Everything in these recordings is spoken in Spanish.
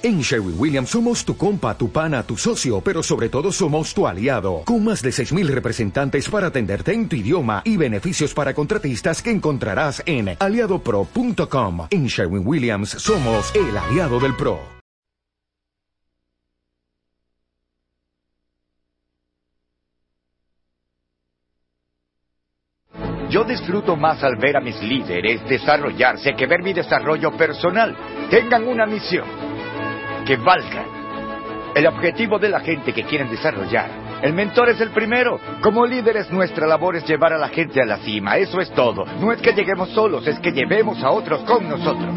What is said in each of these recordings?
En Sherwin Williams somos tu compa, tu pana, tu socio, pero sobre todo somos tu aliado, con más de 6.000 representantes para atenderte en tu idioma y beneficios para contratistas que encontrarás en aliadopro.com. En Sherwin Williams somos el aliado del PRO. Yo disfruto más al ver a mis líderes desarrollarse que ver mi desarrollo personal. Tengan una misión que valga. El objetivo de la gente que quieren desarrollar. El mentor es el primero. Como líderes nuestra labor es llevar a la gente a la cima. Eso es todo. No es que lleguemos solos, es que llevemos a otros con nosotros.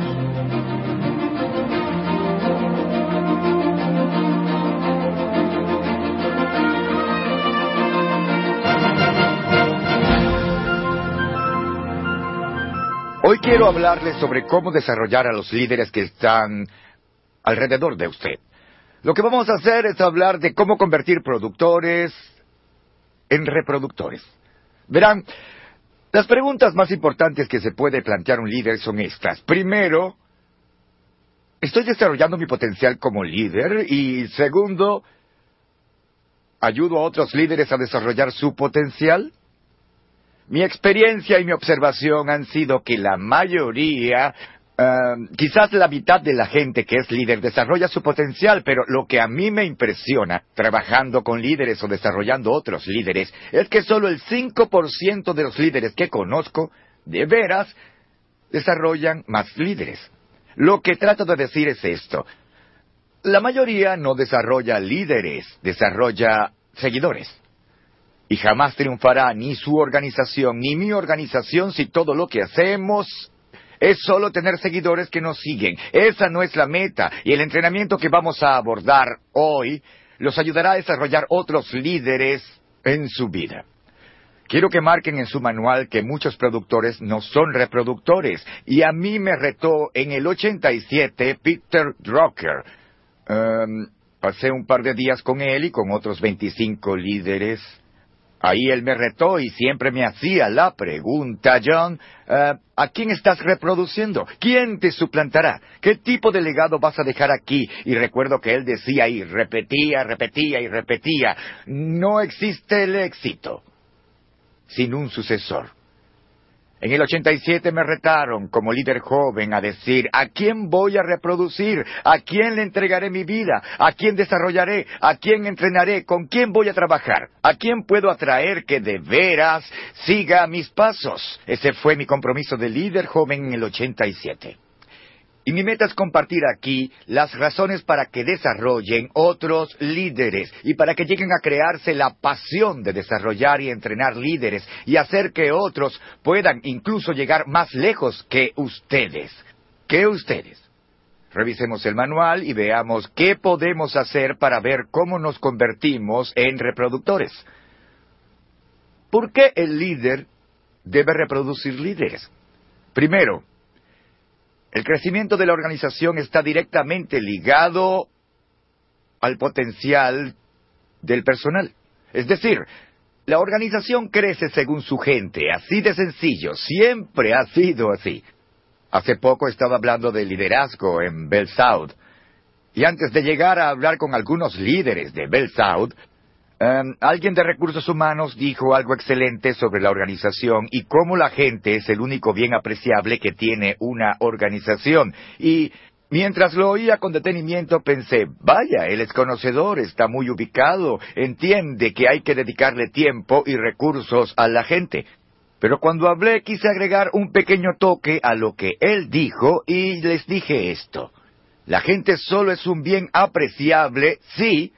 Hoy quiero hablarles sobre cómo desarrollar a los líderes que están alrededor de usted. Lo que vamos a hacer es hablar de cómo convertir productores en reproductores. Verán, las preguntas más importantes que se puede plantear un líder son estas. Primero, ¿estoy desarrollando mi potencial como líder? Y segundo, ¿ayudo a otros líderes a desarrollar su potencial? Mi experiencia y mi observación han sido que la mayoría Quizás la mitad de la gente que es líder desarrolla su potencial, pero lo que a mí me impresiona trabajando con líderes o desarrollando otros líderes es que solo el 5% de los líderes que conozco de veras desarrollan más líderes. Lo que trato de decir es esto. La mayoría no desarrolla líderes, desarrolla seguidores. Y jamás triunfará ni su organización ni mi organización si todo lo que hacemos es solo tener seguidores que nos siguen. Esa no es la meta. Y el entrenamiento que vamos a abordar hoy los ayudará a desarrollar otros líderes en su vida. Quiero que marquen en su manual que muchos productores no son reproductores. Y a mí me retó en el 87 Peter Drucker. Em, pasé un par de días con él y con otros 25 líderes Ahí él me retó y siempre me hacía la pregunta, John, eh, ¿a quién estás reproduciendo? ¿Quién te suplantará? ¿Qué tipo de legado vas a dejar aquí? Y recuerdo que él decía y repetía, repetía y repetía, no existe el éxito sin un sucesor. En el 87 me retaron como líder joven a decir, ¿a quién voy a reproducir? ¿A quién le entregaré mi vida? ¿A quién desarrollaré? ¿A quién entrenaré? ¿Con quién voy a trabajar? ¿A quién puedo atraer que de veras siga mis pasos? Ese fue mi compromiso de líder joven en el 87. Y mi meta es compartir aquí las razones para que desarrollen otros líderes y para que lleguen a crearse la pasión de desarrollar y entrenar líderes y hacer que otros puedan incluso llegar más lejos que ustedes. Que ustedes. Revisemos el manual y veamos qué podemos hacer para ver cómo nos convertimos en reproductores. ¿Por qué el líder debe reproducir líderes? Primero, el crecimiento de la organización está directamente ligado al potencial del personal. Es decir, la organización crece según su gente, así de sencillo, siempre ha sido así. Hace poco estaba hablando de liderazgo en Bell South, y antes de llegar a hablar con algunos líderes de Bell South, Em, alguien de recursos humanos dijo algo excelente sobre la organización y cómo la gente es el único bien apreciable que tiene una organización. Y mientras lo oía con detenimiento pensé, vaya, él es conocedor, está muy ubicado, entiende que hay que dedicarle tiempo y recursos a la gente. Pero cuando hablé quise agregar un pequeño toque a lo que él dijo y les dije esto. La gente solo es un bien apreciable si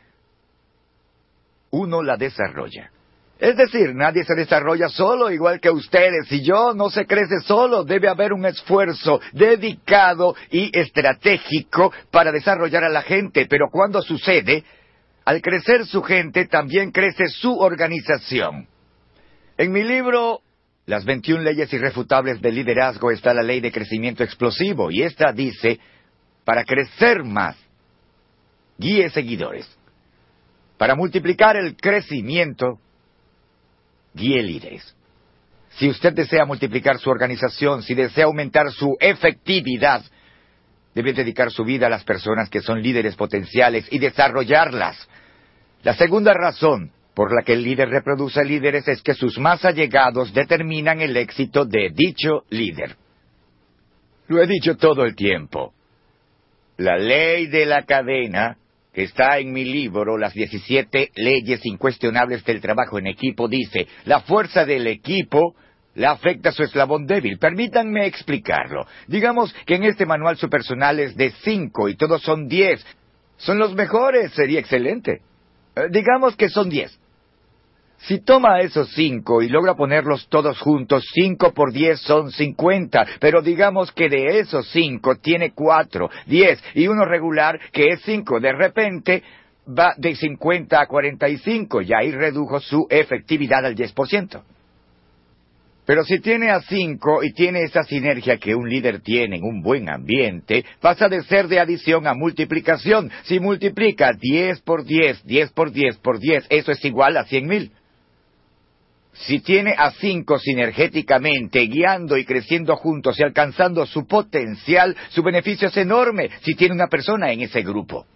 uno la desarrolla. Es decir, nadie se desarrolla solo igual que ustedes y yo, no se crece solo, debe haber un esfuerzo dedicado y estratégico para desarrollar a la gente, pero cuando sucede, al crecer su gente también crece su organización. En mi libro Las 21 leyes irrefutables del liderazgo está la ley de crecimiento explosivo y esta dice, para crecer más, guíe seguidores. Para multiplicar el crecimiento, guíe líderes. Si usted desea multiplicar su organización, si desea aumentar su efectividad, debe dedicar su vida a las personas que son líderes potenciales y desarrollarlas. La segunda razón por la que el líder reproduce líderes es que sus más allegados determinan el éxito de dicho líder. Lo he dicho todo el tiempo. La ley de la cadena, está en mi libro, Las 17 leyes incuestionables del trabajo en equipo, dice, la fuerza del equipo le afecta a su eslabón débil. Permítanme explicarlo. Digamos que en este manual su personal es de 5 y todos son 10. Son los mejores, sería excelente. Eh, digamos que son 10. Si toma esos cinco y logra ponerlos todos juntos, cinco por diez son cincuenta, pero digamos que de esos cinco tiene cuatro, diez y uno regular que es cinco. De repente va de cincuenta a cuarenta y cinco y ahí redujo su efectividad al diez por ciento. Pero si tiene a cinco y tiene esa sinergia que un líder tiene en un buen ambiente, pasa de ser de adición a multiplicación. Si multiplica diez por diez, diez por diez por diez, eso es igual a cien mil. Si tiene a cinco sinergéticamente, guiando y creciendo juntos y alcanzando su potencial, su beneficio es enorme si tiene una persona en ese grupo.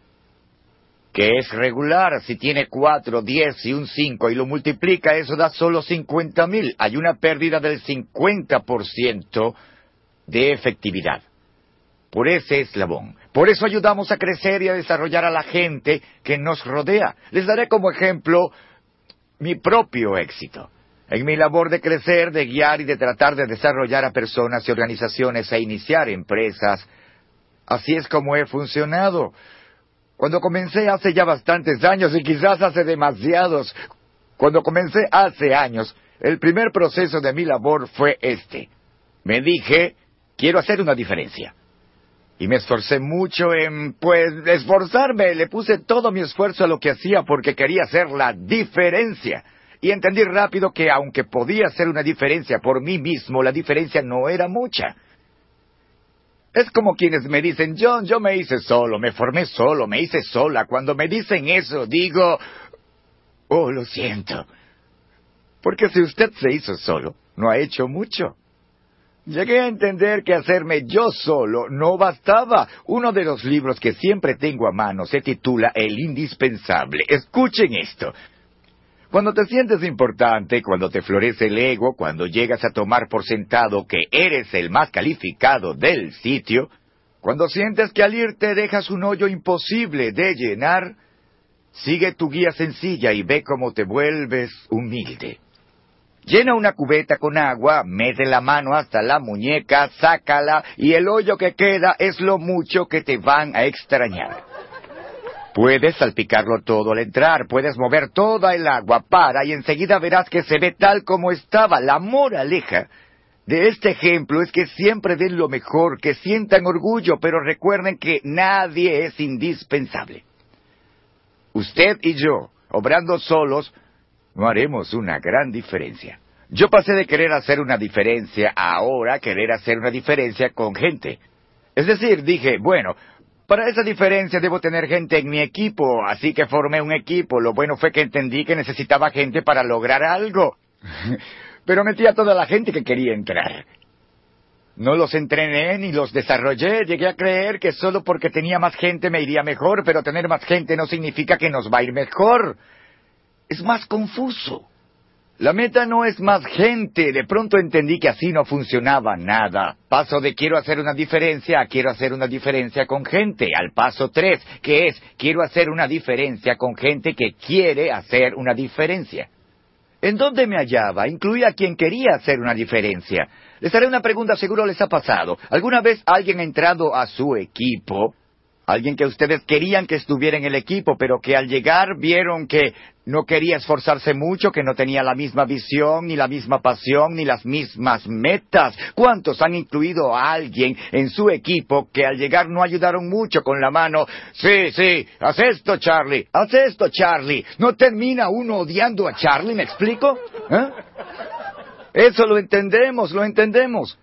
Que es regular, si tiene cuatro, diez y un cinco y lo multiplica, eso da solo cincuenta mil. Hay una pérdida del cincuenta por ciento de efectividad. Por ese eslabón. Por eso ayudamos a crecer y a desarrollar a la gente que nos rodea. Les daré como ejemplo mi propio éxito en mi labor de crecer, de guiar y de tratar de desarrollar a personas y organizaciones e iniciar empresas. Así es como he funcionado. Cuando comencé hace ya bastantes años y quizás hace demasiados, cuando comencé hace años, el primer proceso de mi labor fue este. Me dije, quiero hacer una diferencia. Y me esforcé mucho en, pues, esforzarme. Le puse todo mi esfuerzo a lo que hacía porque quería hacer la diferencia y entendí rápido que aunque podía hacer una diferencia por mí mismo, la diferencia no era mucha. Es como quienes me dicen, John, yo me hice solo, me formé solo, me hice sola. Cuando me dicen eso, digo, oh, lo siento. Porque si usted se hizo solo, no ha hecho mucho. Llegué a entender que hacerme yo solo no bastaba. Uno de los libros que siempre tengo a mano se titula El indispensable. Escuchen esto. Cuando te sientes importante, cuando te florece el ego, cuando llegas a tomar por sentado que eres el más calificado del sitio, cuando sientes que al irte dejas un hoyo imposible de llenar, sigue tu guía sencilla y ve cómo te vuelves humilde. Llena una cubeta con agua, mete la mano hasta la muñeca, sácala y el hoyo que queda es lo mucho que te van a extrañar. Puedes salpicarlo todo al entrar, puedes mover toda el agua, para y enseguida verás que se ve tal como estaba. La moraleja de este ejemplo es que siempre den lo mejor, que sientan orgullo, pero recuerden que nadie es indispensable. Usted y yo, obrando solos, no haremos una gran diferencia. Yo pasé de querer hacer una diferencia a ahora querer hacer una diferencia con gente. Es decir, dije, bueno, para esa diferencia debo tener gente en mi equipo, así que formé un equipo. Lo bueno fue que entendí que necesitaba gente para lograr algo. Pero metí a toda la gente que quería entrar. No los entrené ni los desarrollé. Llegué a creer que solo porque tenía más gente me iría mejor, pero tener más gente no significa que nos va a ir mejor. Es más confuso. La meta no es más gente. De pronto entendí que así no funcionaba nada. Paso de quiero hacer una diferencia a quiero hacer una diferencia con gente. Al paso tres, que es quiero hacer una diferencia con gente que quiere hacer una diferencia. ¿En dónde me hallaba? Incluía a quien quería hacer una diferencia. Les haré una pregunta, seguro les ha pasado. ¿Alguna vez alguien ha entrado a su equipo Alguien que ustedes querían que estuviera en el equipo, pero que al llegar vieron que no quería esforzarse mucho, que no tenía la misma visión, ni la misma pasión, ni las mismas metas. ¿Cuántos han incluido a alguien en su equipo que al llegar no ayudaron mucho con la mano? Sí, sí, haz esto, Charlie, haz esto, Charlie. ¿No termina uno odiando a Charlie, me explico? ¿Eh? Eso lo entendemos, lo entendemos.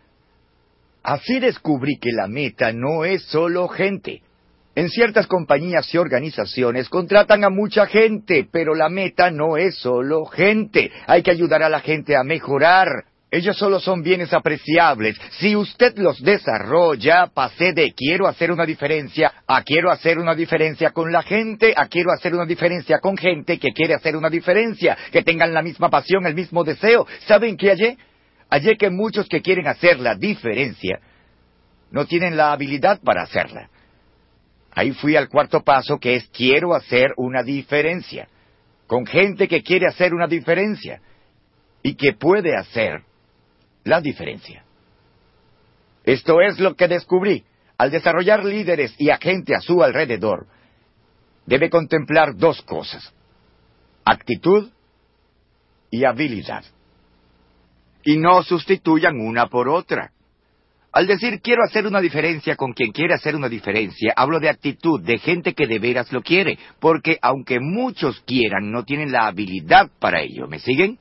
Así descubrí que la meta no es solo gente. En ciertas compañías y organizaciones contratan a mucha gente, pero la meta no es solo gente. Hay que ayudar a la gente a mejorar. Ellos solo son bienes apreciables. Si usted los desarrolla, pasé de quiero hacer una diferencia a quiero hacer una diferencia con la gente, a quiero hacer una diferencia con gente que quiere hacer una diferencia, que tengan la misma pasión, el mismo deseo. ¿Saben qué hallé? Hallé que muchos que quieren hacer la diferencia no tienen la habilidad para hacerla. Ahí fui al cuarto paso que es quiero hacer una diferencia, con gente que quiere hacer una diferencia y que puede hacer la diferencia. Esto es lo que descubrí. Al desarrollar líderes y a gente a su alrededor, debe contemplar dos cosas, actitud y habilidad. Y no sustituyan una por otra. Al decir quiero hacer una diferencia con quien quiere hacer una diferencia, hablo de actitud, de gente que de veras lo quiere, porque aunque muchos quieran, no tienen la habilidad para ello. ¿Me siguen?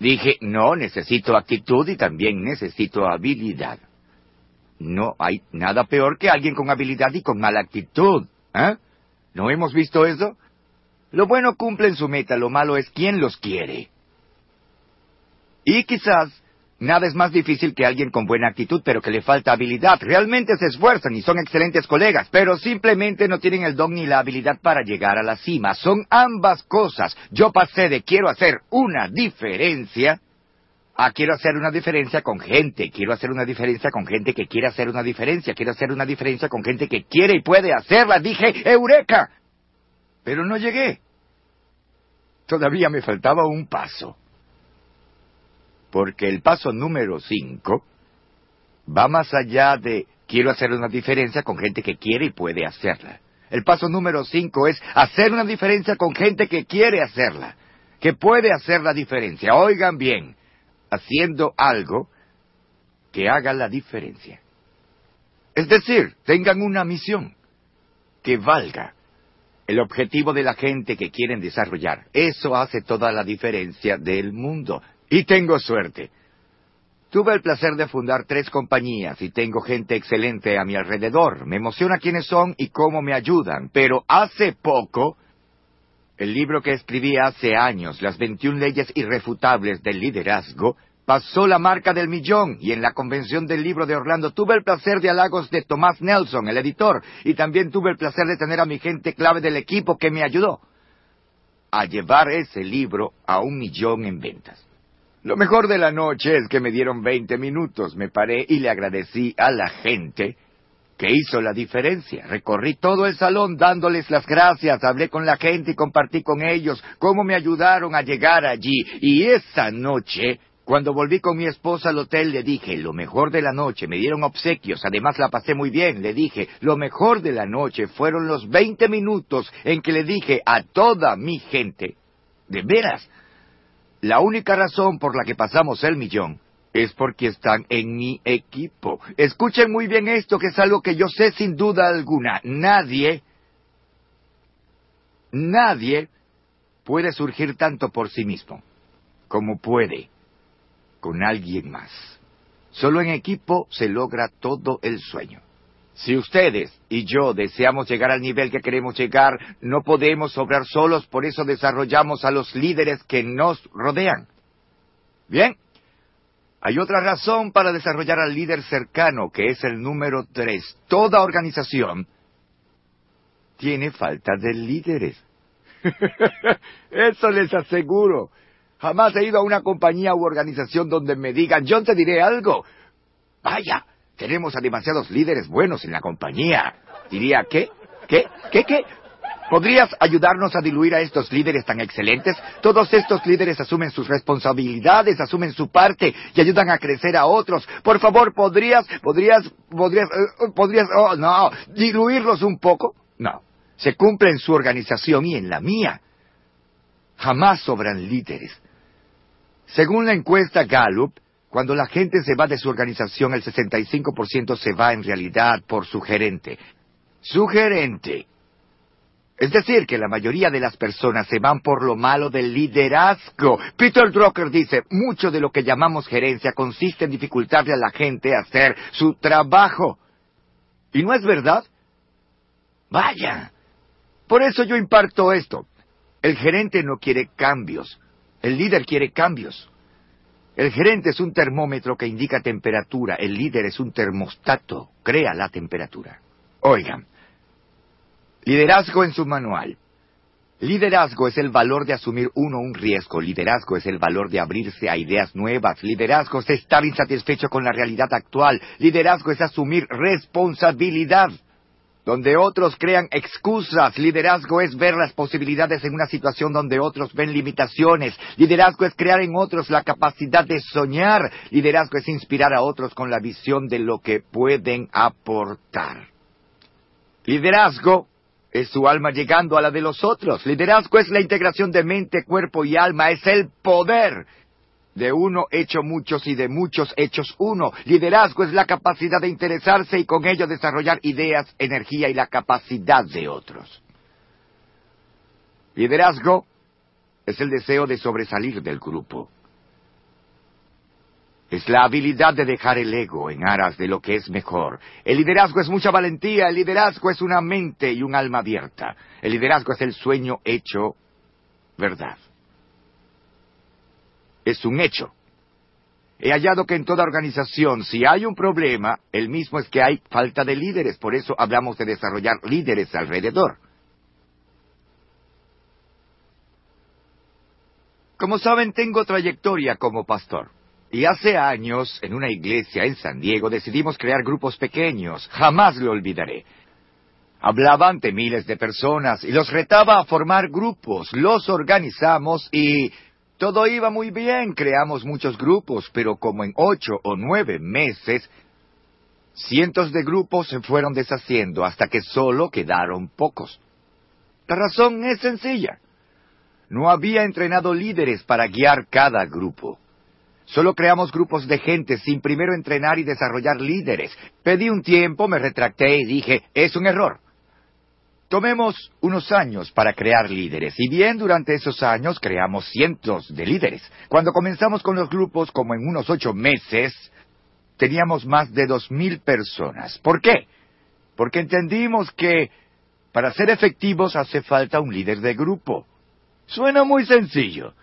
Dije, no, necesito actitud y también necesito habilidad. No hay nada peor que alguien con habilidad y con mala actitud. ¿eh? ¿No hemos visto eso? Lo bueno cumple en su meta, lo malo es quién los quiere. Y quizás Nada es más difícil que alguien con buena actitud pero que le falta habilidad. Realmente se esfuerzan y son excelentes colegas, pero simplemente no tienen el don ni la habilidad para llegar a la cima. Son ambas cosas. Yo pasé de quiero hacer una diferencia a quiero hacer una diferencia con gente. Quiero hacer una diferencia con gente que quiere hacer una diferencia. Quiero hacer una diferencia con gente que quiere y puede hacerla. Dije, Eureka. Pero no llegué. Todavía me faltaba un paso porque el paso número cinco va más allá de quiero hacer una diferencia con gente que quiere y puede hacerla. El paso número cinco es hacer una diferencia con gente que quiere hacerla, que puede hacer la diferencia. Oigan bien, haciendo algo que haga la diferencia. Es decir, tengan una misión que valga el objetivo de la gente que quieren desarrollar. Eso hace toda la diferencia del mundo. Y tengo suerte. Tuve el placer de fundar tres compañías y tengo gente excelente a mi alrededor. Me emociona quiénes son y cómo me ayudan. Pero hace poco, el libro que escribí hace años, Las 21 leyes irrefutables del liderazgo, pasó la marca del millón y en la convención del libro de Orlando tuve el placer de halagos de Tomás Nelson, el editor, y también tuve el placer de tener a mi gente clave del equipo que me ayudó a llevar ese libro a un millón en ventas. Lo mejor de la noche es que me dieron veinte minutos. Me paré y le agradecí a la gente que hizo la diferencia. Recorrí todo el salón dándoles las gracias, hablé con la gente y compartí con ellos cómo me ayudaron a llegar allí. Y esa noche, cuando volví con mi esposa al hotel, le dije, lo mejor de la noche, me dieron obsequios, además la pasé muy bien, le dije, lo mejor de la noche fueron los veinte minutos en que le dije a toda mi gente, de veras, la única razón por la que pasamos el millón es porque están en mi equipo. Escuchen muy bien esto, que es algo que yo sé sin duda alguna. Nadie, nadie puede surgir tanto por sí mismo como puede con alguien más. Solo en equipo se logra todo el sueño. Si ustedes y yo deseamos llegar al nivel que queremos llegar, no podemos obrar solos, por eso desarrollamos a los líderes que nos rodean. Bien, hay otra razón para desarrollar al líder cercano, que es el número tres. Toda organización tiene falta de líderes. Eso les aseguro. Jamás he ido a una compañía u organización donde me digan, John, te diré algo. Vaya, tenemos a demasiados líderes buenos en la compañía. Diría, ¿qué? ¿Qué? ¿Qué? ¿Qué? ¿Podrías ayudarnos a diluir a estos líderes tan excelentes? Todos estos líderes asumen sus responsabilidades, asumen su parte y ayudan a crecer a otros. Por favor, ¿podrías, podrías, podrías, eh, podrías, oh, no, diluirlos un poco? No. Se cumple en su organización y en la mía. Jamás sobran líderes. Según la encuesta Gallup, cuando la gente se va de su organización, el 65% se va en realidad por su gerente. Su gerente. Es decir, que la mayoría de las personas se van por lo malo del liderazgo. Peter Drucker dice, mucho de lo que llamamos gerencia consiste en dificultarle a la gente hacer su trabajo. ¿Y no es verdad? Vaya. Por eso yo imparto esto. El gerente no quiere cambios. El líder quiere cambios. El gerente es un termómetro que indica temperatura, el líder es un termostato, crea la temperatura. Oigan, liderazgo en su manual. Liderazgo es el valor de asumir uno un riesgo, liderazgo es el valor de abrirse a ideas nuevas, liderazgo es estar insatisfecho con la realidad actual, liderazgo es asumir responsabilidad. Donde otros crean excusas, liderazgo es ver las posibilidades en una situación donde otros ven limitaciones, liderazgo es crear en otros la capacidad de soñar, liderazgo es inspirar a otros con la visión de lo que pueden aportar. Liderazgo es su alma llegando a la de los otros. Liderazgo es la integración de mente, cuerpo y alma, es el poder de uno hecho muchos y de muchos hechos uno. Liderazgo es la capacidad de interesarse y con ello desarrollar ideas, energía y la capacidad de otros. Liderazgo es el deseo de sobresalir del grupo. Es la habilidad de dejar el ego en aras de lo que es mejor. El liderazgo es mucha valentía, el liderazgo es una mente y un alma abierta. El liderazgo es el sueño hecho verdad. Es un hecho. He hallado que en toda organización, si hay un problema, el mismo es que hay falta de líderes. Por eso hablamos de desarrollar líderes alrededor. Como saben, tengo trayectoria como pastor. Y hace años, en una iglesia en San Diego, decidimos crear grupos pequeños. Jamás lo olvidaré. Hablaba ante miles de personas y los retaba a formar grupos. Los organizamos y todo iba muy bien. Creamos muchos grupos, pero como en ocho o nueve meses, cientos de grupos se fueron deshaciendo hasta que solo quedaron pocos. La razón es sencilla. No había entrenado líderes para guiar cada grupo. Solo creamos grupos de gente sin primero entrenar y desarrollar líderes. Pedí un tiempo, me retracté y dije, es un error. Tomemos unos años para crear líderes, y bien durante esos años creamos cientos de líderes. Cuando comenzamos con los grupos, como en unos ocho meses, teníamos más de dos mil personas. ¿Por qué? Porque entendimos que para ser efectivos hace falta un líder de grupo. Suena muy sencillo,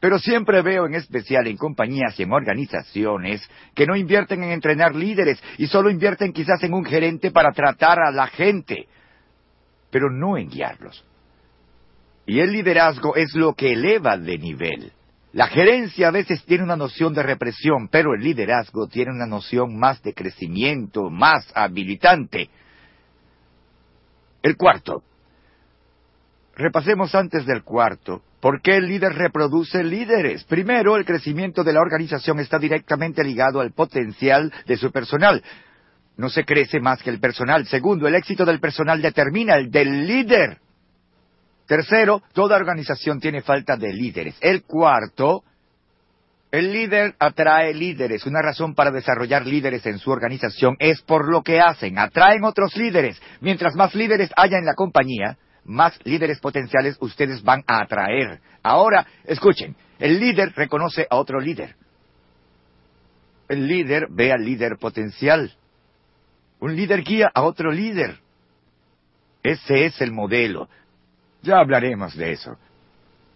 pero siempre veo, en especial en compañías y en organizaciones, que no invierten en entrenar líderes y solo invierten quizás en un gerente para tratar a la gente, pero no en guiarlos. Y el liderazgo es lo que eleva de nivel. La gerencia a veces tiene una noción de represión, pero el liderazgo tiene una noción más de crecimiento, más habilitante. El cuarto. Repasemos antes del cuarto ¿Por qué el líder reproduce líderes? Primero, el crecimiento de la organización está directamente ligado al potencial de su personal. No se crece más que el personal. Segundo, el éxito del personal determina el del líder. Tercero, toda organización tiene falta de líderes. El cuarto, el líder atrae líderes. Una razón para desarrollar líderes en su organización es por lo que hacen. Atraen otros líderes. Mientras más líderes haya en la compañía, más líderes potenciales ustedes van a atraer. Ahora, escuchen, el líder reconoce a otro líder. El líder ve al líder potencial. Un líder guía a otro líder. Ese es el modelo. Ya hablaremos de eso.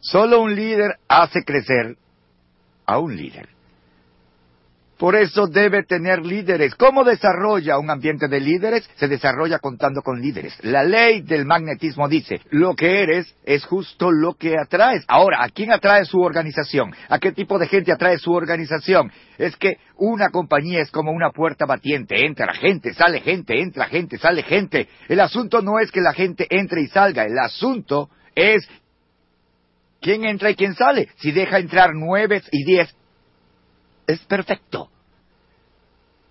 Solo un líder hace crecer a un líder. Por eso debe tener líderes. ¿Cómo desarrolla un ambiente de líderes? Se desarrolla contando con líderes. La ley del magnetismo dice, lo que eres es justo lo que atraes. Ahora, ¿a quién atrae su organización? ¿A qué tipo de gente atrae su organización? Es que una compañía es como una puerta batiente. Entra gente, sale gente, entra gente, sale gente. El asunto no es que la gente entre y salga. El asunto es quién entra y quién sale. Si deja entrar nueve y diez, es perfecto.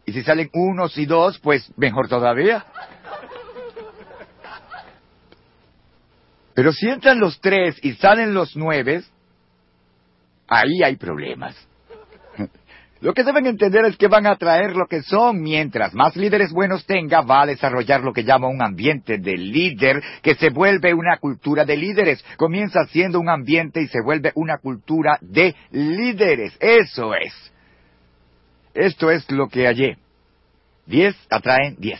Y si salen unos y dos, pues mejor todavía. Pero si entran los tres y salen los nueve, ahí hay problemas. Lo que deben entender es que van a traer lo que son. Mientras más líderes buenos tenga, va a desarrollar lo que llama un ambiente de líder, que se vuelve una cultura de líderes. Comienza siendo un ambiente y se vuelve una cultura de líderes. Eso es. Esto es lo que hallé. Diez atraen diez.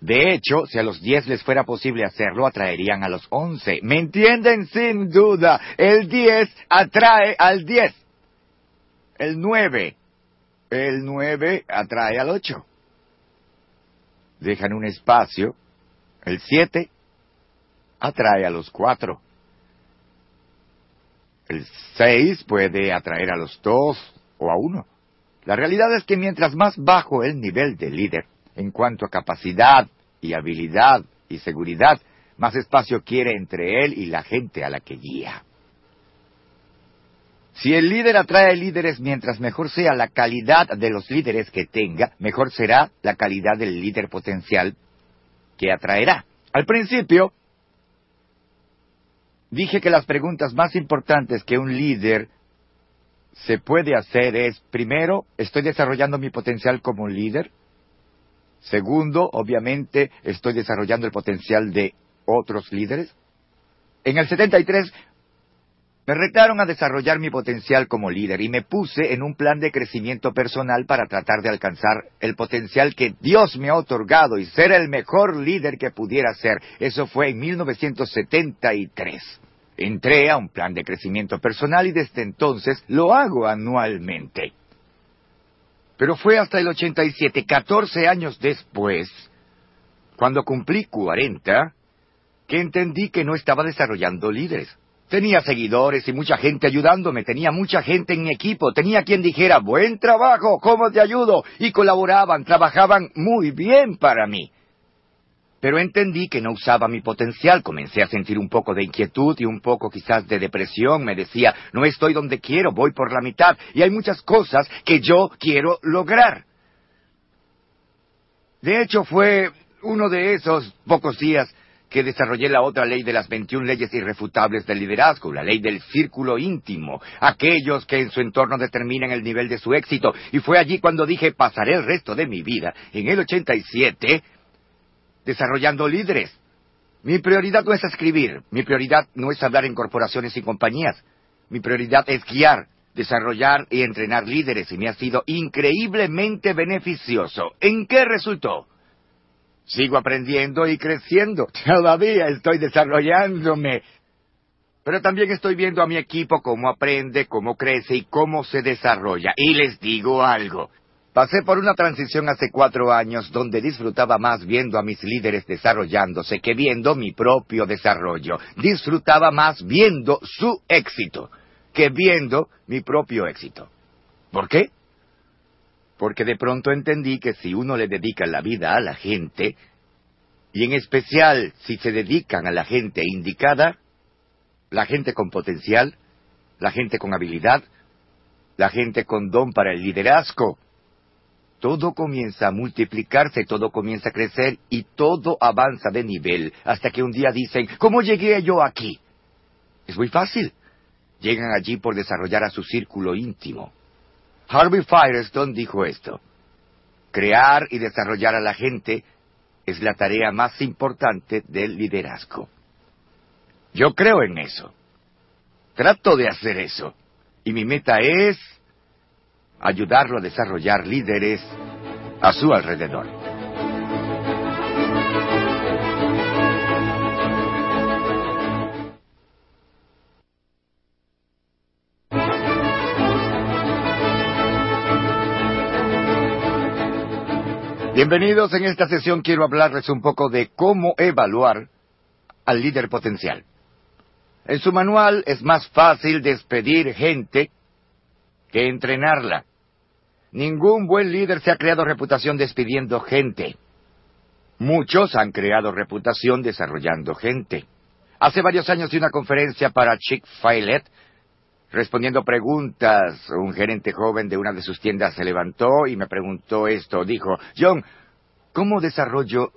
De hecho, si a los diez les fuera posible hacerlo, atraerían a los once. ¿Me entienden? Sin duda. El diez atrae al diez. El 9. El 9 atrae al 8. Dejan un espacio. El 7 atrae a los 4. El 6 puede atraer a los 2 o a 1. La realidad es que mientras más bajo el nivel del líder, en cuanto a capacidad y habilidad y seguridad, más espacio quiere entre él y la gente a la que guía. Si el líder atrae líderes, mientras mejor sea la calidad de los líderes que tenga, mejor será la calidad del líder potencial que atraerá. Al principio, dije que las preguntas más importantes que un líder se puede hacer es, primero, ¿estoy desarrollando mi potencial como líder? Segundo, obviamente, ¿estoy desarrollando el potencial de otros líderes? En el 73 me retaron a desarrollar mi potencial como líder y me puse en un plan de crecimiento personal para tratar de alcanzar el potencial que Dios me ha otorgado y ser el mejor líder que pudiera ser. Eso fue en 1973. Entré a un plan de crecimiento personal y desde entonces lo hago anualmente. Pero fue hasta el 87, 14 años después, cuando cumplí 40, que entendí que no estaba desarrollando líderes. Tenía seguidores y mucha gente ayudándome, tenía mucha gente en mi equipo, tenía quien dijera, buen trabajo, ¿cómo te ayudo? Y colaboraban, trabajaban muy bien para mí. Pero entendí que no usaba mi potencial, comencé a sentir un poco de inquietud y un poco quizás de depresión, me decía, no estoy donde quiero, voy por la mitad, y hay muchas cosas que yo quiero lograr. De hecho, fue uno de esos pocos días que desarrollé la otra ley de las 21 leyes irrefutables del liderazgo, la ley del círculo íntimo, aquellos que en su entorno determinan el nivel de su éxito. Y fue allí cuando dije, pasaré el resto de mi vida, en el 87, desarrollando líderes. Mi prioridad no es escribir, mi prioridad no es hablar en corporaciones y compañías, mi prioridad es guiar, desarrollar y entrenar líderes y me ha sido increíblemente beneficioso. ¿En qué resultó? Sigo aprendiendo y creciendo. Todavía estoy desarrollándome. Pero también estoy viendo a mi equipo cómo aprende, cómo crece y cómo se desarrolla. Y les digo algo. Pasé por una transición hace cuatro años donde disfrutaba más viendo a mis líderes desarrollándose que viendo mi propio desarrollo. Disfrutaba más viendo su éxito que viendo mi propio éxito. ¿Por qué? porque de pronto entendí que si uno le dedica la vida a la gente, y en especial si se dedican a la gente indicada, la gente con potencial, la gente con habilidad, la gente con don para el liderazgo, todo comienza a multiplicarse, todo comienza a crecer y todo avanza de nivel hasta que un día dicen, ¿cómo llegué yo aquí? Es muy fácil. Llegan allí por desarrollar a su círculo íntimo. Harvey Firestone dijo esto. Crear y desarrollar a la gente es la tarea más importante del liderazgo. Yo creo en eso. Trato de hacer eso. Y mi meta es ayudarlo a desarrollar líderes a su alrededor. Bienvenidos, en esta sesión quiero hablarles un poco de cómo evaluar al líder potencial. En su manual es más fácil despedir gente que entrenarla. Ningún buen líder se ha creado reputación despidiendo gente. Muchos han creado reputación desarrollando gente. Hace varios años di una conferencia para Chick Filet Respondiendo preguntas, un gerente joven de una de sus tiendas se levantó y me preguntó esto. Dijo, John, ¿cómo desarrollo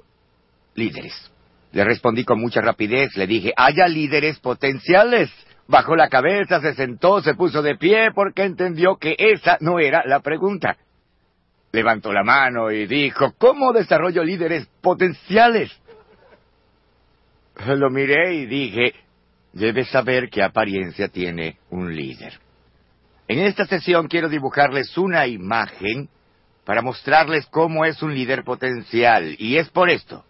líderes? Le respondí con mucha rapidez, le dije, haya líderes potenciales. Bajó la cabeza, se sentó, se puso de pie porque entendió que esa no era la pregunta. Levantó la mano y dijo, ¿cómo desarrollo líderes potenciales? Lo miré y dije, debe saber qué apariencia tiene un líder. En esta sesión quiero dibujarles una imagen para mostrarles cómo es un líder potencial, y es por esto.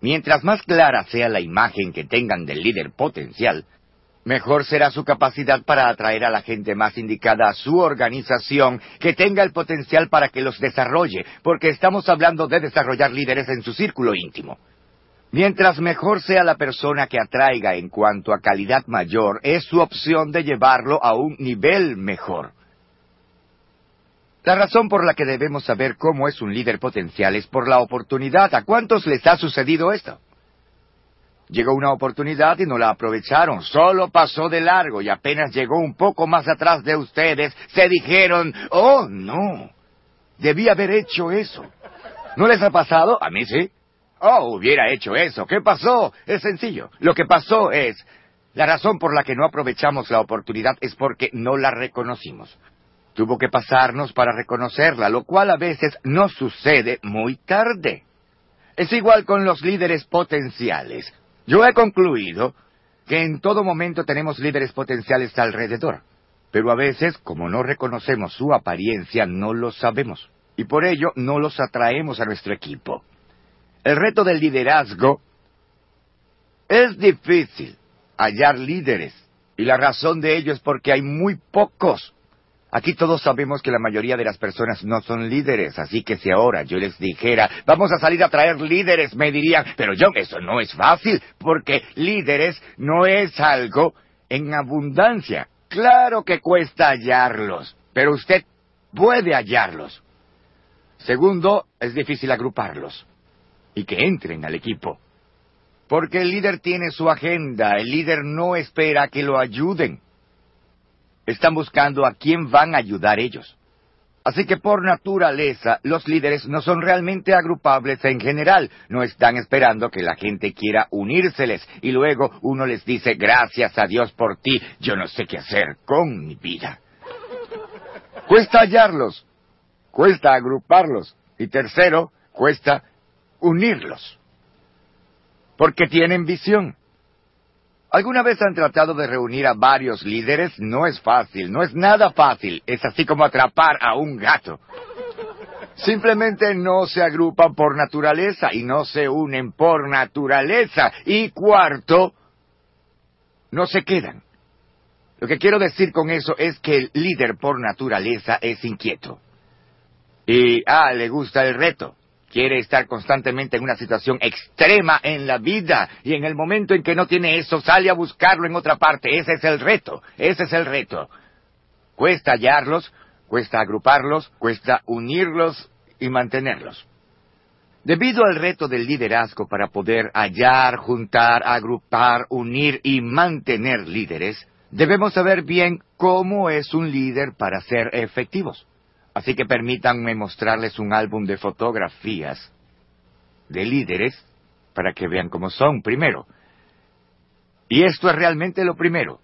Mientras más clara sea la imagen que tengan del líder potencial, mejor será su capacidad para atraer a la gente más indicada a su organización, que tenga el potencial para que los desarrolle, porque estamos hablando de desarrollar líderes en su círculo íntimo. Mientras mejor sea la persona que atraiga en cuanto a calidad mayor, es su opción de llevarlo a un nivel mejor. La razón por la que debemos saber cómo es un líder potencial es por la oportunidad. ¿A cuántos les ha sucedido esto? Llegó una oportunidad y no la aprovecharon, solo pasó de largo y apenas llegó un poco más atrás de ustedes, se dijeron, oh, no, debí haber hecho eso. ¿No les ha pasado? A mí sí. Oh, hubiera hecho eso. ¿Qué pasó? Es sencillo. Lo que pasó es, la razón por la que no aprovechamos la oportunidad es porque no la reconocimos. Tuvo que pasarnos para reconocerla, lo cual a veces no sucede muy tarde. Es igual con los líderes potenciales. Yo he concluido que en todo momento tenemos líderes potenciales alrededor, pero a veces, como no reconocemos su apariencia, no lo sabemos, y por ello no los atraemos a nuestro equipo. El reto del liderazgo es difícil hallar líderes, y la razón de ello es porque hay muy pocos. Aquí todos sabemos que la mayoría de las personas no son líderes, así que si ahora yo les dijera, vamos a salir a traer líderes, me dirían, pero John, eso no es fácil, porque líderes no es algo en abundancia. Claro que cuesta hallarlos, pero usted puede hallarlos. Segundo, es difícil agruparlos y que entren al equipo. Porque el líder tiene su agenda, el líder no espera que lo ayuden. Están buscando a quién van a ayudar ellos. Así que por naturaleza, los líderes no son realmente agrupables en general. No están esperando que la gente quiera unírseles y luego uno les dice, gracias a Dios por ti, yo no sé qué hacer con mi vida. Cuesta hallarlos, cuesta agruparlos y tercero, cuesta unirlos. Porque tienen visión. ¿Alguna vez han tratado de reunir a varios líderes? No es fácil, no es nada fácil. Es así como atrapar a un gato. Simplemente no se agrupan por naturaleza y no se unen por naturaleza. Y cuarto, no se quedan. Lo que quiero decir con eso es que el líder por naturaleza es inquieto. Y, ah, le gusta el reto quiere estar constantemente en una situación extrema en la vida y en el momento en que no tiene eso sale a buscarlo en otra parte. Ese es el reto, ese es el reto. Cuesta hallarlos, cuesta agruparlos, cuesta unirlos y mantenerlos. Debido al reto del liderazgo para poder hallar, juntar, agrupar, unir y mantener líderes, debemos saber bien cómo es un líder para ser efectivos. Así que permítanme mostrarles un álbum de fotografías de líderes para que vean cómo son primero. Y esto es realmente lo primero.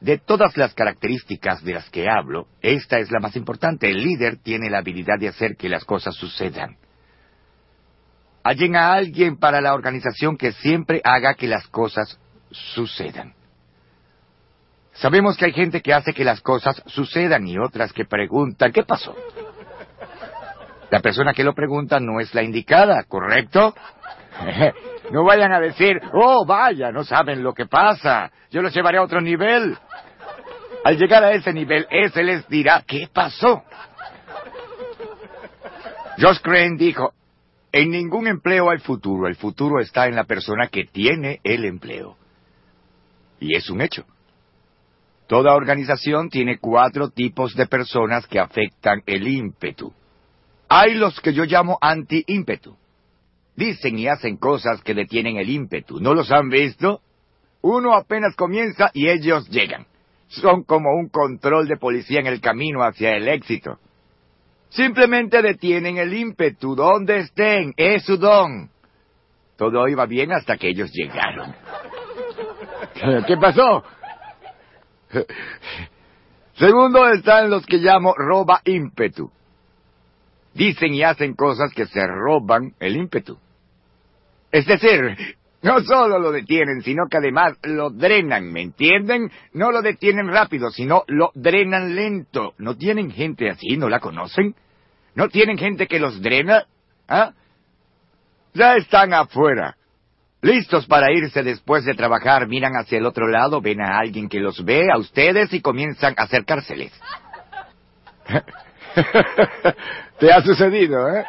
De todas las características de las que hablo, esta es la más importante. El líder tiene la habilidad de hacer que las cosas sucedan. Hallen a alguien para la organización que siempre haga que las cosas sucedan. Sabemos que hay gente que hace que las cosas sucedan y otras que preguntan, ¿qué pasó? La persona que lo pregunta no es la indicada, ¿correcto? No vayan a decir, oh, vaya, no saben lo que pasa, yo los llevaré a otro nivel. Al llegar a ese nivel, ese les dirá, ¿qué pasó? Josh Crane dijo, en ningún empleo hay futuro, el futuro está en la persona que tiene el empleo. Y es un hecho. Toda organización tiene cuatro tipos de personas que afectan el ímpetu. Hay los que yo llamo anti-ímpetu. Dicen y hacen cosas que detienen el ímpetu. ¿No los han visto? Uno apenas comienza y ellos llegan. Son como un control de policía en el camino hacia el éxito. Simplemente detienen el ímpetu donde estén. Es su don. Todo iba bien hasta que ellos llegaron. ¿Qué pasó? Segundo están los que llamo roba ímpetu. Dicen y hacen cosas que se roban el ímpetu. Es decir, no solo lo detienen, sino que además lo drenan, ¿me entienden? No lo detienen rápido, sino lo drenan lento. ¿No tienen gente así? ¿No la conocen? ¿No tienen gente que los drena? ¿Ah? Ya están afuera. Listos para irse después de trabajar, miran hacia el otro lado, ven a alguien que los ve, a ustedes, y comienzan a acercárseles. ¿Te ha sucedido, eh?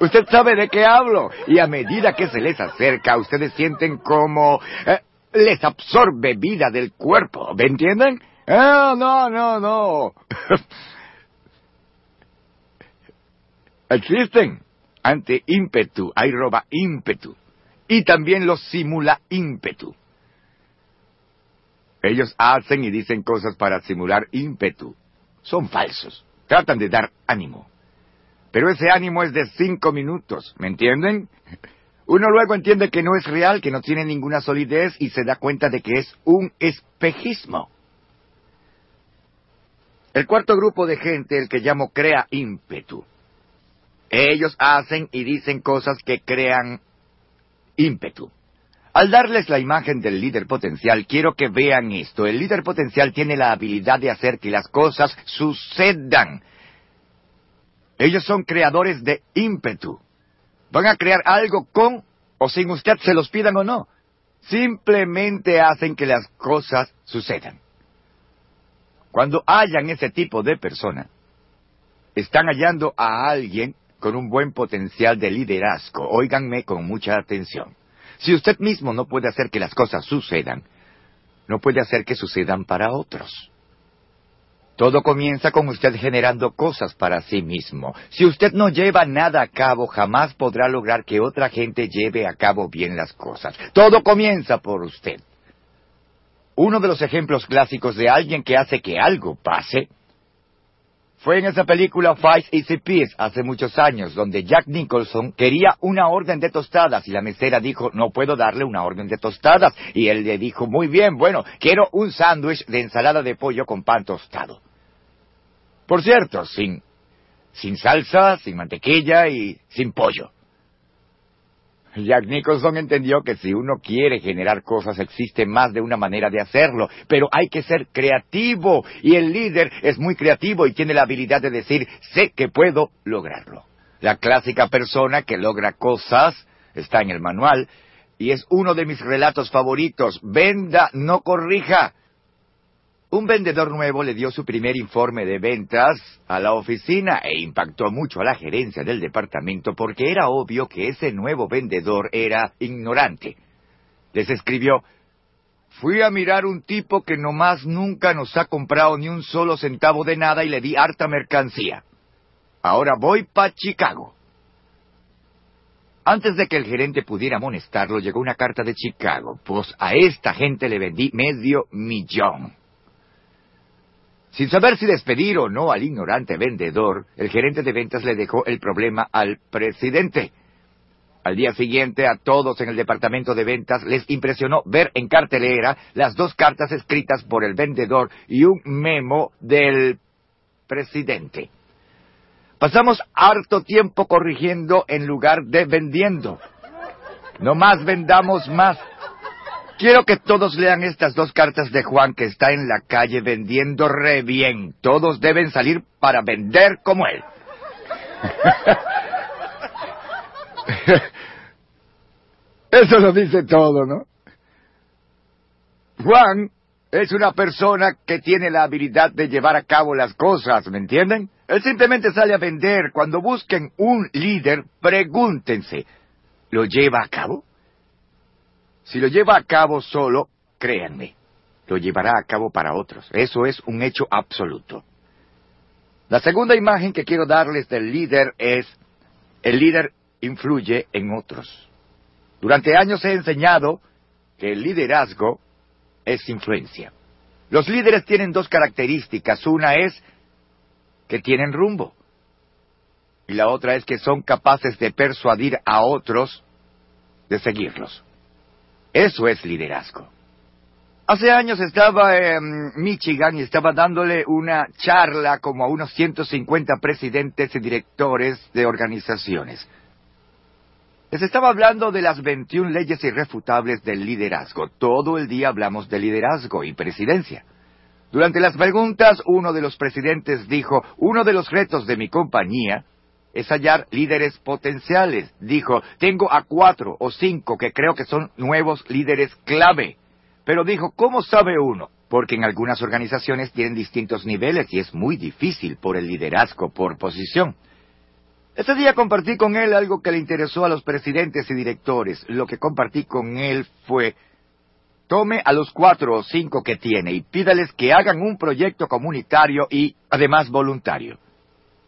Usted sabe de qué hablo. Y a medida que se les acerca, ustedes sienten como eh, les absorbe vida del cuerpo. ¿Me entienden? Ah, no, no, no. Existen ante ímpetu, hay roba ímpetu. Y también los simula ímpetu. Ellos hacen y dicen cosas para simular ímpetu. Son falsos. Tratan de dar ánimo. Pero ese ánimo es de cinco minutos, ¿me entienden? Uno luego entiende que no es real, que no tiene ninguna solidez y se da cuenta de que es un espejismo. El cuarto grupo de gente, el que llamo crea ímpetu. Ellos hacen y dicen cosas que crean ímpetu. Al darles la imagen del líder potencial, quiero que vean esto. El líder potencial tiene la habilidad de hacer que las cosas sucedan. Ellos son creadores de ímpetu. Van a crear algo con o sin usted se los pidan o no. Simplemente hacen que las cosas sucedan. Cuando hallan ese tipo de persona, están hallando a alguien con un buen potencial de liderazgo. Óiganme con mucha atención. Si usted mismo no puede hacer que las cosas sucedan, no puede hacer que sucedan para otros. Todo comienza con usted generando cosas para sí mismo. Si usted no lleva nada a cabo, jamás podrá lograr que otra gente lleve a cabo bien las cosas. Todo comienza por usted. Uno de los ejemplos clásicos de alguien que hace que algo pase fue en esa película Five Easy Peas hace muchos años, donde Jack Nicholson quería una orden de tostadas y la mesera dijo, no puedo darle una orden de tostadas. Y él le dijo, muy bien, bueno, quiero un sándwich de ensalada de pollo con pan tostado. Por cierto, sin, sin salsa, sin mantequilla y sin pollo. Jack Nicholson entendió que si uno quiere generar cosas existe más de una manera de hacerlo, pero hay que ser creativo y el líder es muy creativo y tiene la habilidad de decir sé que puedo lograrlo. La clásica persona que logra cosas está en el manual y es uno de mis relatos favoritos. Venda, no corrija. Un vendedor nuevo le dio su primer informe de ventas a la oficina e impactó mucho a la gerencia del departamento porque era obvio que ese nuevo vendedor era ignorante. Les escribió, fui a mirar un tipo que nomás nunca nos ha comprado ni un solo centavo de nada y le di harta mercancía. Ahora voy pa' Chicago. Antes de que el gerente pudiera amonestarlo, llegó una carta de Chicago. Pues a esta gente le vendí medio millón. Sin saber si despedir o no al ignorante vendedor, el gerente de ventas le dejó el problema al presidente. Al día siguiente, a todos en el departamento de ventas les impresionó ver en cartelera las dos cartas escritas por el vendedor y un memo del presidente. Pasamos harto tiempo corrigiendo en lugar de vendiendo. No más vendamos más. Quiero que todos lean estas dos cartas de Juan que está en la calle vendiendo re bien. Todos deben salir para vender como él. Eso lo dice todo, ¿no? Juan es una persona que tiene la habilidad de llevar a cabo las cosas, ¿me entienden? Él simplemente sale a vender. Cuando busquen un líder, pregúntense, ¿lo lleva a cabo? Si lo lleva a cabo solo, créanme, lo llevará a cabo para otros. Eso es un hecho absoluto. La segunda imagen que quiero darles del líder es, el líder influye en otros. Durante años he enseñado que el liderazgo es influencia. Los líderes tienen dos características. Una es que tienen rumbo. Y la otra es que son capaces de persuadir a otros de seguirlos. Eso es liderazgo. Hace años estaba en Michigan y estaba dándole una charla como a unos 150 presidentes y directores de organizaciones. Les estaba hablando de las 21 leyes irrefutables del liderazgo. Todo el día hablamos de liderazgo y presidencia. Durante las preguntas, uno de los presidentes dijo, uno de los retos de mi compañía es hallar líderes potenciales. Dijo, tengo a cuatro o cinco que creo que son nuevos líderes clave. Pero dijo, ¿cómo sabe uno? Porque en algunas organizaciones tienen distintos niveles y es muy difícil por el liderazgo por posición. Ese día compartí con él algo que le interesó a los presidentes y directores. Lo que compartí con él fue, tome a los cuatro o cinco que tiene y pídales que hagan un proyecto comunitario y, además, voluntario.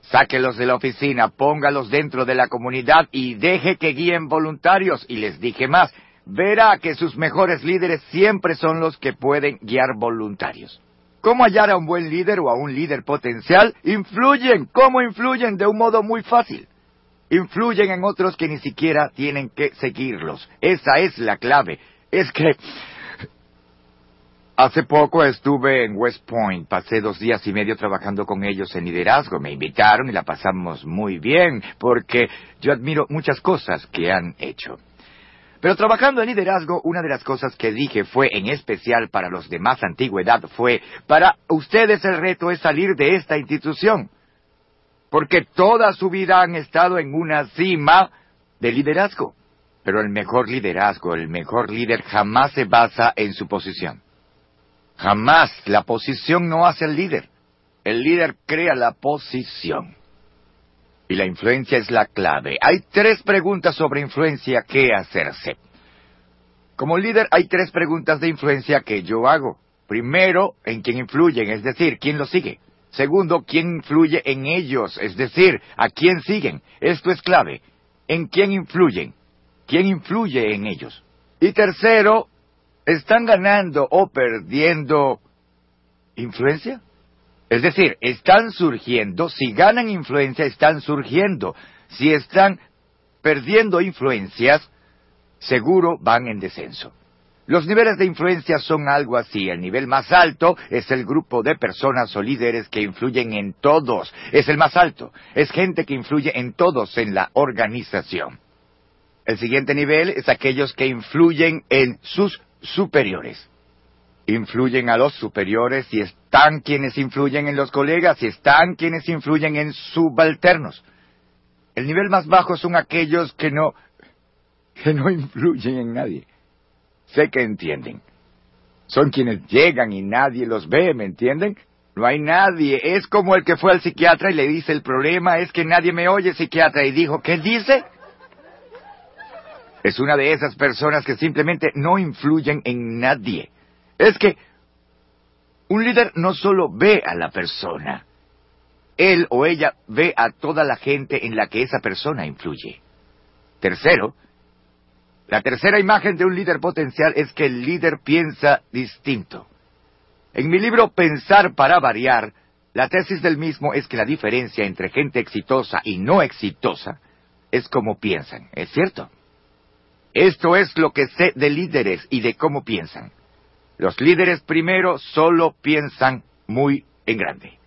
Sáquelos de la oficina, póngalos dentro de la comunidad y deje que guíen voluntarios. Y les dije más, verá que sus mejores líderes siempre son los que pueden guiar voluntarios. ¿Cómo hallar a un buen líder o a un líder potencial? Influyen. ¿Cómo influyen? De un modo muy fácil. Influyen en otros que ni siquiera tienen que seguirlos. Esa es la clave. Es que... Hace poco estuve en West Point, pasé dos días y medio trabajando con ellos en liderazgo, me invitaron y la pasamos muy bien, porque yo admiro muchas cosas que han hecho. Pero trabajando en liderazgo, una de las cosas que dije fue, en especial para los de más antigüedad, fue, para ustedes el reto es salir de esta institución. Porque toda su vida han estado en una cima de liderazgo. Pero el mejor liderazgo, el mejor líder jamás se basa en su posición. Jamás la posición no hace al líder. El líder crea la posición. Y la influencia es la clave. Hay tres preguntas sobre influencia que hacerse. Como líder hay tres preguntas de influencia que yo hago. Primero, en quién influyen, es decir, quién los sigue. Segundo, quién influye en ellos, es decir, a quién siguen. Esto es clave. En quién influyen. ¿Quién influye en ellos? Y tercero, ¿están ganando o perdiendo influencia? Es decir, están surgiendo, si ganan influencia, están surgiendo. Si están perdiendo influencias, seguro van en descenso. Los niveles de influencia son algo así. El nivel más alto es el grupo de personas o líderes que influyen en todos. Es el más alto. Es gente que influye en todos en la organización. El siguiente nivel es aquellos que influyen en sus superiores influyen a los superiores y están quienes influyen en los colegas y están quienes influyen en subalternos. El nivel más bajo son aquellos que no, que no influyen en nadie. Sé que entienden. Son quienes llegan y nadie los ve, ¿me entienden? No hay nadie. Es como el que fue al psiquiatra y le dice el problema es que nadie me oye, psiquiatra, y dijo, ¿qué dice? Es una de esas personas que simplemente no influyen en nadie es que un líder no solo ve a la persona, él o ella ve a toda la gente en la que esa persona influye. Tercero, la tercera imagen de un líder potencial es que el líder piensa distinto. En mi libro Pensar para variar, la tesis del mismo es que la diferencia entre gente exitosa y no exitosa es cómo piensan, ¿es cierto? Esto es lo que sé de líderes y de cómo piensan. Los líderes primero solo piensan muy en grande.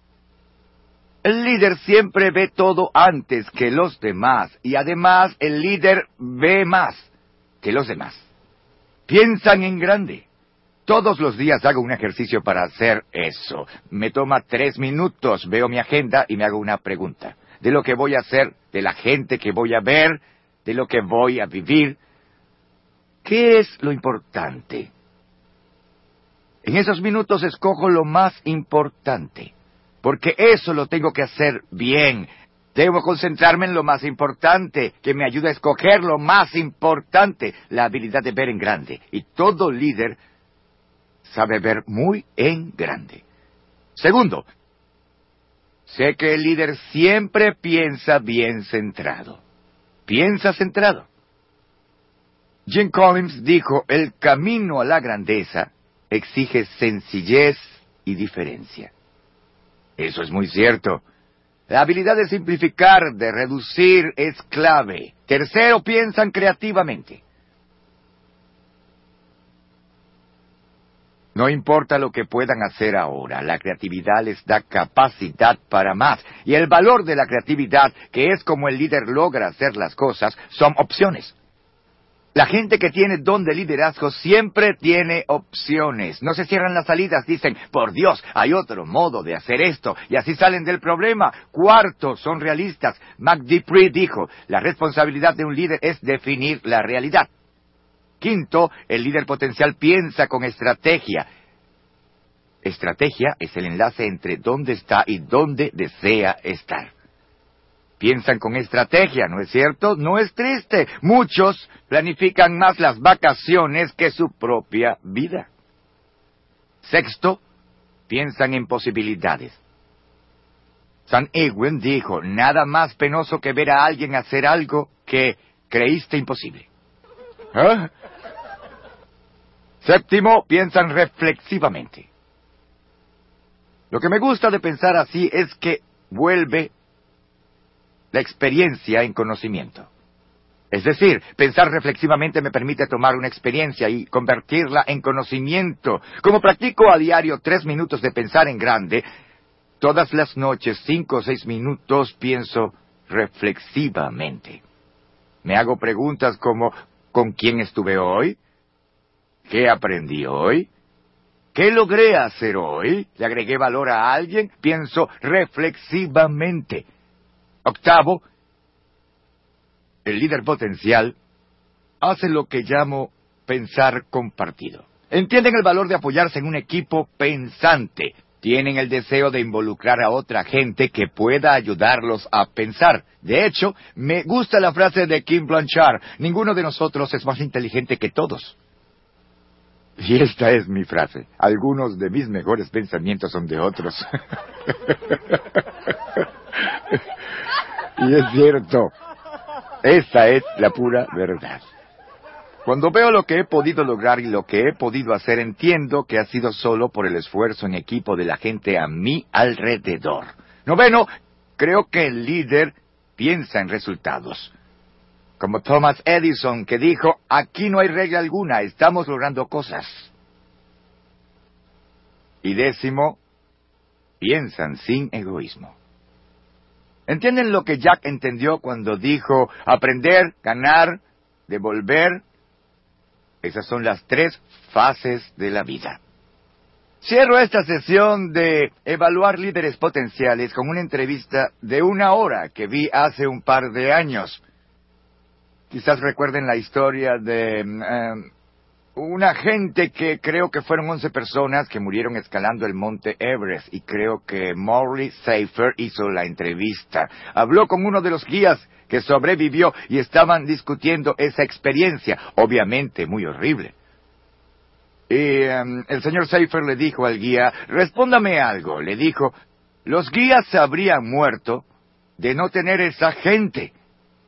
El líder siempre ve todo antes que los demás y además el líder ve más que los demás. Piensan en grande. Todos los días hago un ejercicio para hacer eso. Me toma tres minutos, veo mi agenda y me hago una pregunta. De lo que voy a hacer, de la gente que voy a ver, de lo que voy a vivir. ¿Qué es lo importante? En esos minutos escojo lo más importante, porque eso lo tengo que hacer bien. Debo concentrarme en lo más importante, que me ayuda a escoger lo más importante, la habilidad de ver en grande. Y todo líder sabe ver muy en grande. Segundo, sé que el líder siempre piensa bien centrado. Piensa centrado. Jim Collins dijo, el camino a la grandeza exige sencillez y diferencia. Eso es muy cierto. La habilidad de simplificar, de reducir, es clave. Tercero, piensan creativamente. No importa lo que puedan hacer ahora, la creatividad les da capacidad para más. Y el valor de la creatividad, que es como el líder logra hacer las cosas, son opciones. La gente que tiene don de liderazgo siempre tiene opciones. No se cierran las salidas, dicen, por Dios, hay otro modo de hacer esto, y así salen del problema. Cuarto, son realistas. McDupree dijo, la responsabilidad de un líder es definir la realidad. Quinto, el líder potencial piensa con estrategia. Estrategia es el enlace entre dónde está y dónde desea estar piensan con estrategia, ¿no es cierto? No es triste. Muchos planifican más las vacaciones que su propia vida. Sexto, piensan en posibilidades. San Edwin dijo, nada más penoso que ver a alguien hacer algo que creíste imposible. ¿Ah? Séptimo, piensan reflexivamente. Lo que me gusta de pensar así es que vuelve la experiencia en conocimiento. Es decir, pensar reflexivamente me permite tomar una experiencia y convertirla en conocimiento. Como practico a diario tres minutos de pensar en grande, todas las noches, cinco o seis minutos, pienso reflexivamente. Me hago preguntas como ¿con quién estuve hoy? ¿Qué aprendí hoy? ¿Qué logré hacer hoy? ¿Le agregué valor a alguien? Pienso reflexivamente. Octavo, el líder potencial hace lo que llamo pensar compartido. Entienden el valor de apoyarse en un equipo pensante. Tienen el deseo de involucrar a otra gente que pueda ayudarlos a pensar. De hecho, me gusta la frase de Kim Blanchard, ninguno de nosotros es más inteligente que todos. Y esta es mi frase. Algunos de mis mejores pensamientos son de otros. Y es cierto. Esa es la pura verdad. Cuando veo lo que he podido lograr y lo que he podido hacer, entiendo que ha sido solo por el esfuerzo en equipo de la gente a mi alrededor. Noveno, creo que el líder piensa en resultados. Como Thomas Edison, que dijo, aquí no hay regla alguna, estamos logrando cosas. Y décimo, piensan sin egoísmo. ¿Entienden lo que Jack entendió cuando dijo aprender, ganar, devolver? Esas son las tres fases de la vida. Cierro esta sesión de evaluar líderes potenciales con una entrevista de una hora que vi hace un par de años. Quizás recuerden la historia de em, una gente que creo que fueron 11 personas que murieron escalando el monte Everest y creo que Morley Safer hizo la entrevista. Habló con uno de los guías que sobrevivió y estaban discutiendo esa experiencia, obviamente muy horrible. Y em, el señor Safer le dijo al guía, respóndame algo. Le dijo, los guías se habrían muerto de no tener esa gente.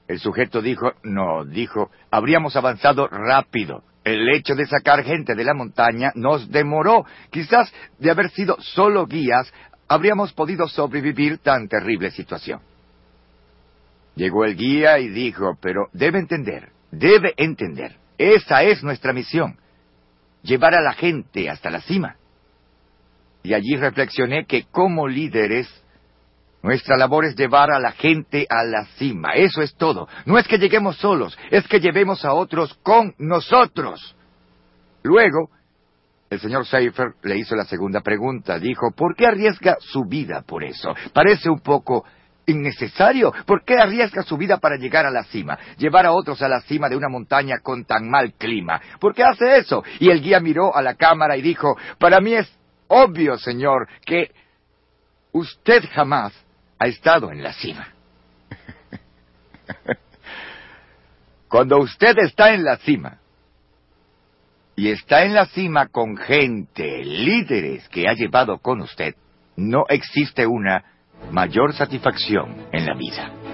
El sujeto dijo, no, dijo, habríamos avanzado rápido. El hecho de sacar gente de la montaña nos demoró. Quizás de haber sido solo guías, habríamos podido sobrevivir tan terrible situación. Llegó el guía y dijo, pero debe entender, debe entender, esa es nuestra misión, llevar a la gente hasta la cima. Y allí reflexioné que como líderes nuestra labor es llevar a la gente a la cima. Eso es todo. No es que lleguemos solos, es que llevemos a otros con nosotros. Luego, el señor Seifer le hizo la segunda pregunta. Dijo, ¿por qué arriesga su vida por eso? Parece un poco innecesario. ¿Por qué arriesga su vida para llegar a la cima? Llevar a otros a la cima de una montaña con tan mal clima. ¿Por qué hace eso? Y el guía miró a la cámara y dijo, para mí es obvio, señor, que usted jamás ha estado en la cima. Cuando usted está en la cima, y está en la cima con gente, líderes que ha llevado con usted, no existe una mayor satisfacción en la vida.